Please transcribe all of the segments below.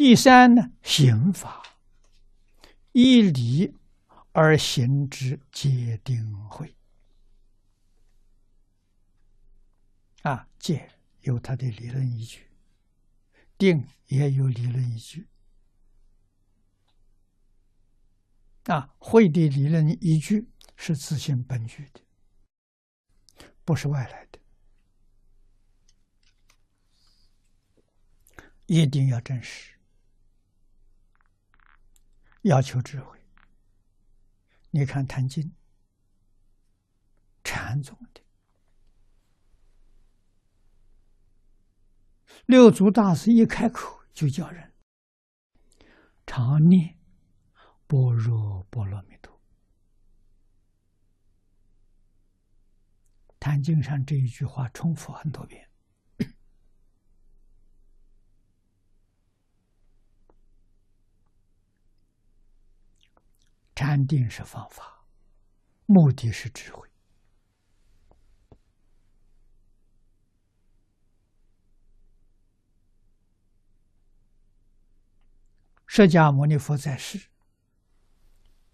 第三呢，刑法依理而行之，皆定慧。啊，戒有它的理论依据，定也有理论依据。啊，慧的理论依据是自性本具的，不是外来的。一定要真实，要求智慧。你看《坛经》，禅宗的六祖大师一开口就叫人常念般若波罗蜜多。《坛经》上这一句话重复很多遍。禅定是方法，目的是智慧。释迦牟尼佛在世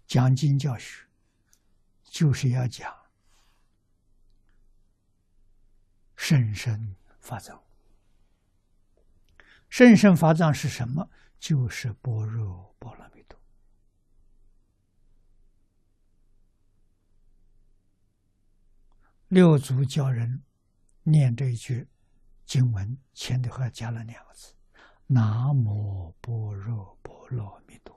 讲经教学，就是要讲甚深法藏。甚深法藏是什么？就是般若波罗蜜。六祖教人念这一句经文，前头还加了两个字：“南无般若波罗蜜多。”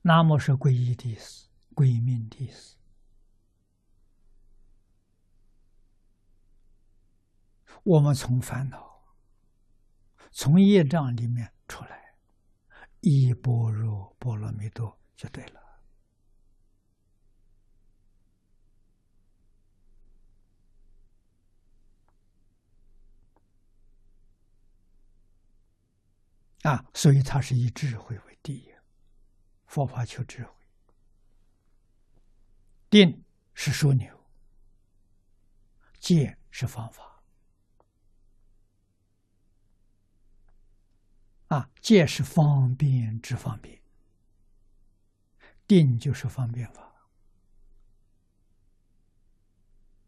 南无是皈依的意思，归命的意思。我们从烦恼、从业障里面出来，依般若波罗蜜多。就对了啊！所以它是以智慧为第一，佛法求智慧，定是枢纽，戒是方法啊！戒是方便之方便。定就是方便法，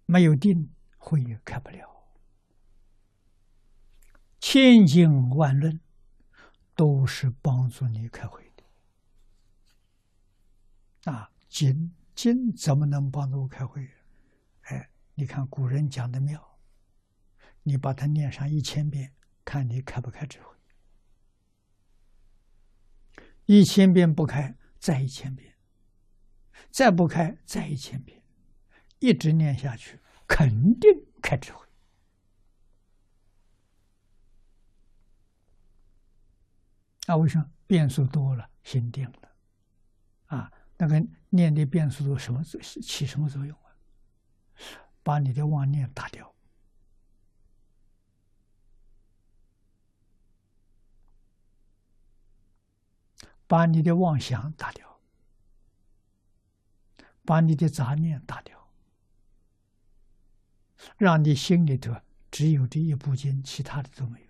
没有定会也开不了。千经万论都是帮助你开会的。啊，经经怎么能帮助我开会？哎，你看古人讲的妙，你把它念上一千遍，看你开不开智慧。一千遍不开。再一千遍，再不开，再一千遍，一直念下去，肯定开智慧。啊，为什么变数多了，心定了？啊，那个念的变数多，什么起什么作用啊？把你的妄念打掉。把你的妄想打掉，把你的杂念打掉，让你心里头只有这一部经，其他的都没有。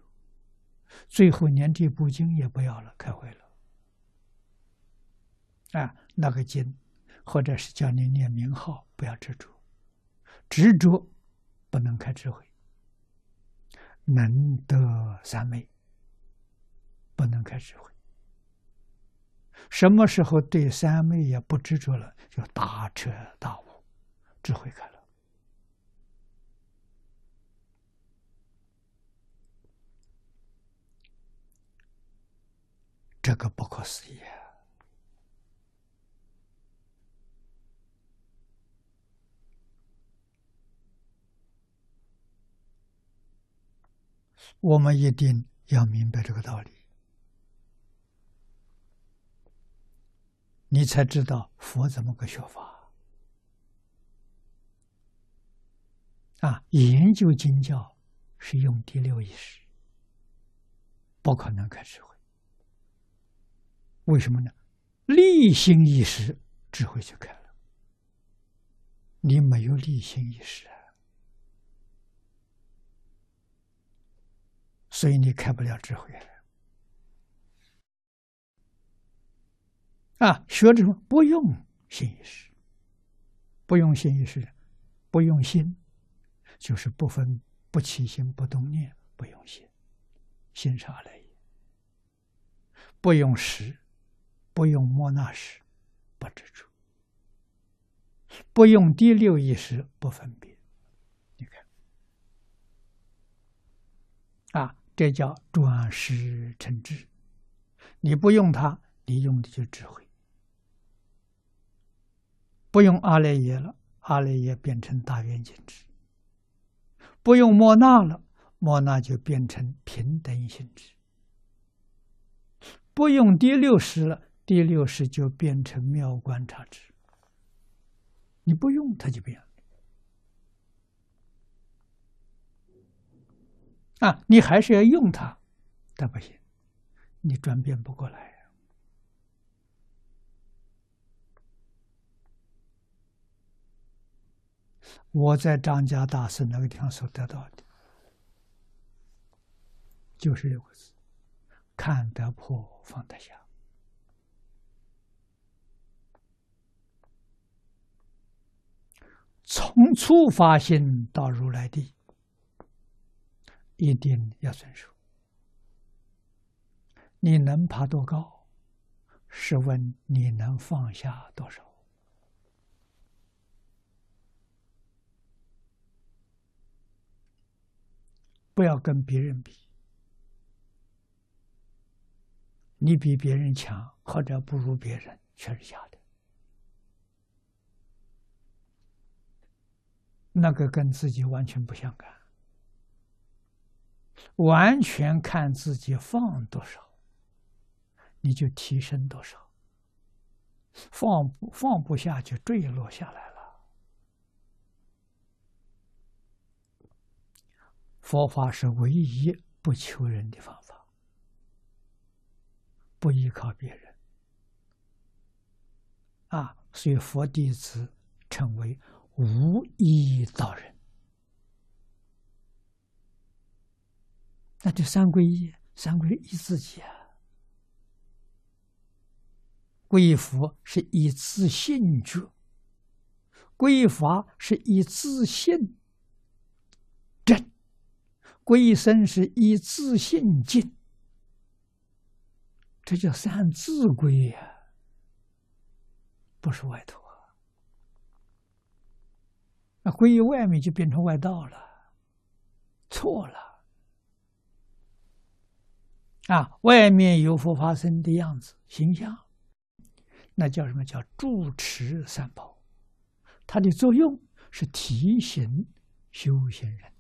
最后连这部经也不要了，开会了。啊，那个经，或者是叫你念名号，不要执着，执着不能开智慧，能得三昧，不能开智慧。什么时候对三昧也不执着了，就大彻大悟，智慧开了。这个不可思议啊！我们一定要明白这个道理。你才知道佛怎么个学法啊！研究经教是用第六意识，不可能开智慧。为什么呢？立心意识，智慧就开了。你没有立心意识啊！所以你开不了智慧啊！学什么？不用心意识，不用心意识，不用心，就是不分不起心不动念，不用心，心啥来也？不用识，不用莫那识，不知处，不用第六意识，不分别。你看，啊，这叫转识成智。你不用它，你用的就智慧。不用阿赖耶了，阿赖耶变成大圆镜智；不用莫那了，莫那就变成平等性质。不用第六识了，第六识就变成妙观察智。你不用它就变了啊！你还是要用它，但不行，你转变不过来。我在张家大师那个地方所得到的，就是六个字：看得破，放得下。从初发心到如来地，一定要遵守。你能爬多高？试问你能放下多少？不要跟别人比，你比别人强或者不如别人，全是假的。那个跟自己完全不相干，完全看自己放多少，你就提升多少；放不放不下，就坠落下来。佛法是唯一不求人的方法，不依靠别人啊，所以佛弟子称为无依道人。那这三皈依，三皈依自己啊，皈依佛是以自信觉，皈依法是以自信。归生是以自信进，这叫三自归呀，不是外头啊。那归于外面就变成外道了，错了。啊，外面有佛法僧的样子形象，那叫什么叫住持三宝？它的作用是提醒修行人。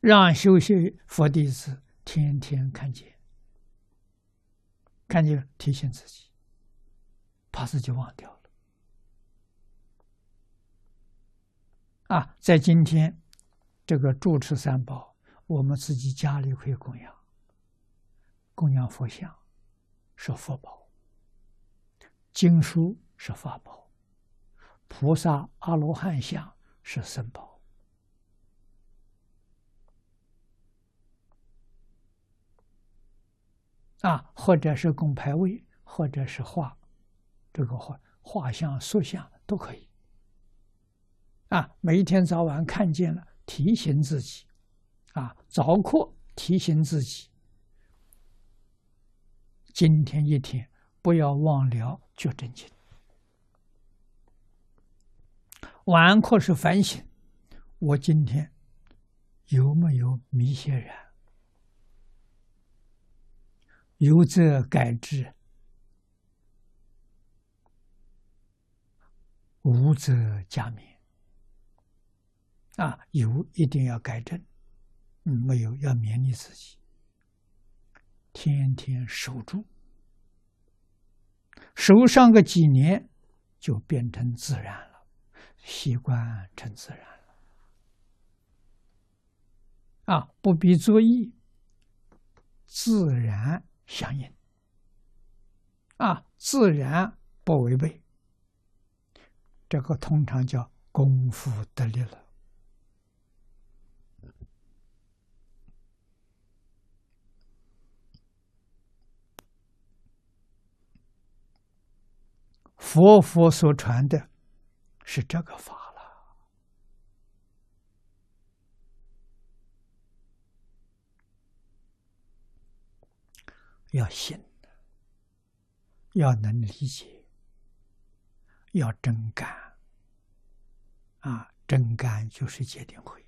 让修习佛弟子天天看见，看见提醒自己，怕自己忘掉了。啊，在今天这个住持三宝，我们自己家里可以供养，供养佛像是佛宝，经书是法宝，菩萨阿罗汉像是僧宝。啊，或者是供牌位，或者是画，这个画画像、塑像都可以。啊，每一天早晚看见了，提醒自己，啊，早课提醒自己，今天一天不要忘了觉真经。晚课是反省，我今天有没有迷些染？有则改之，无则加勉。啊，有一定要改正，嗯，没有要勉励自己，天天守住，守上个几年，就变成自然了，习惯成自然了。啊，不必作意，自然。相应。啊自然不违背。这个通常叫功夫得力了。佛佛所传的是这个法。要信，要能理解，要真干。啊，真干就是戒定慧。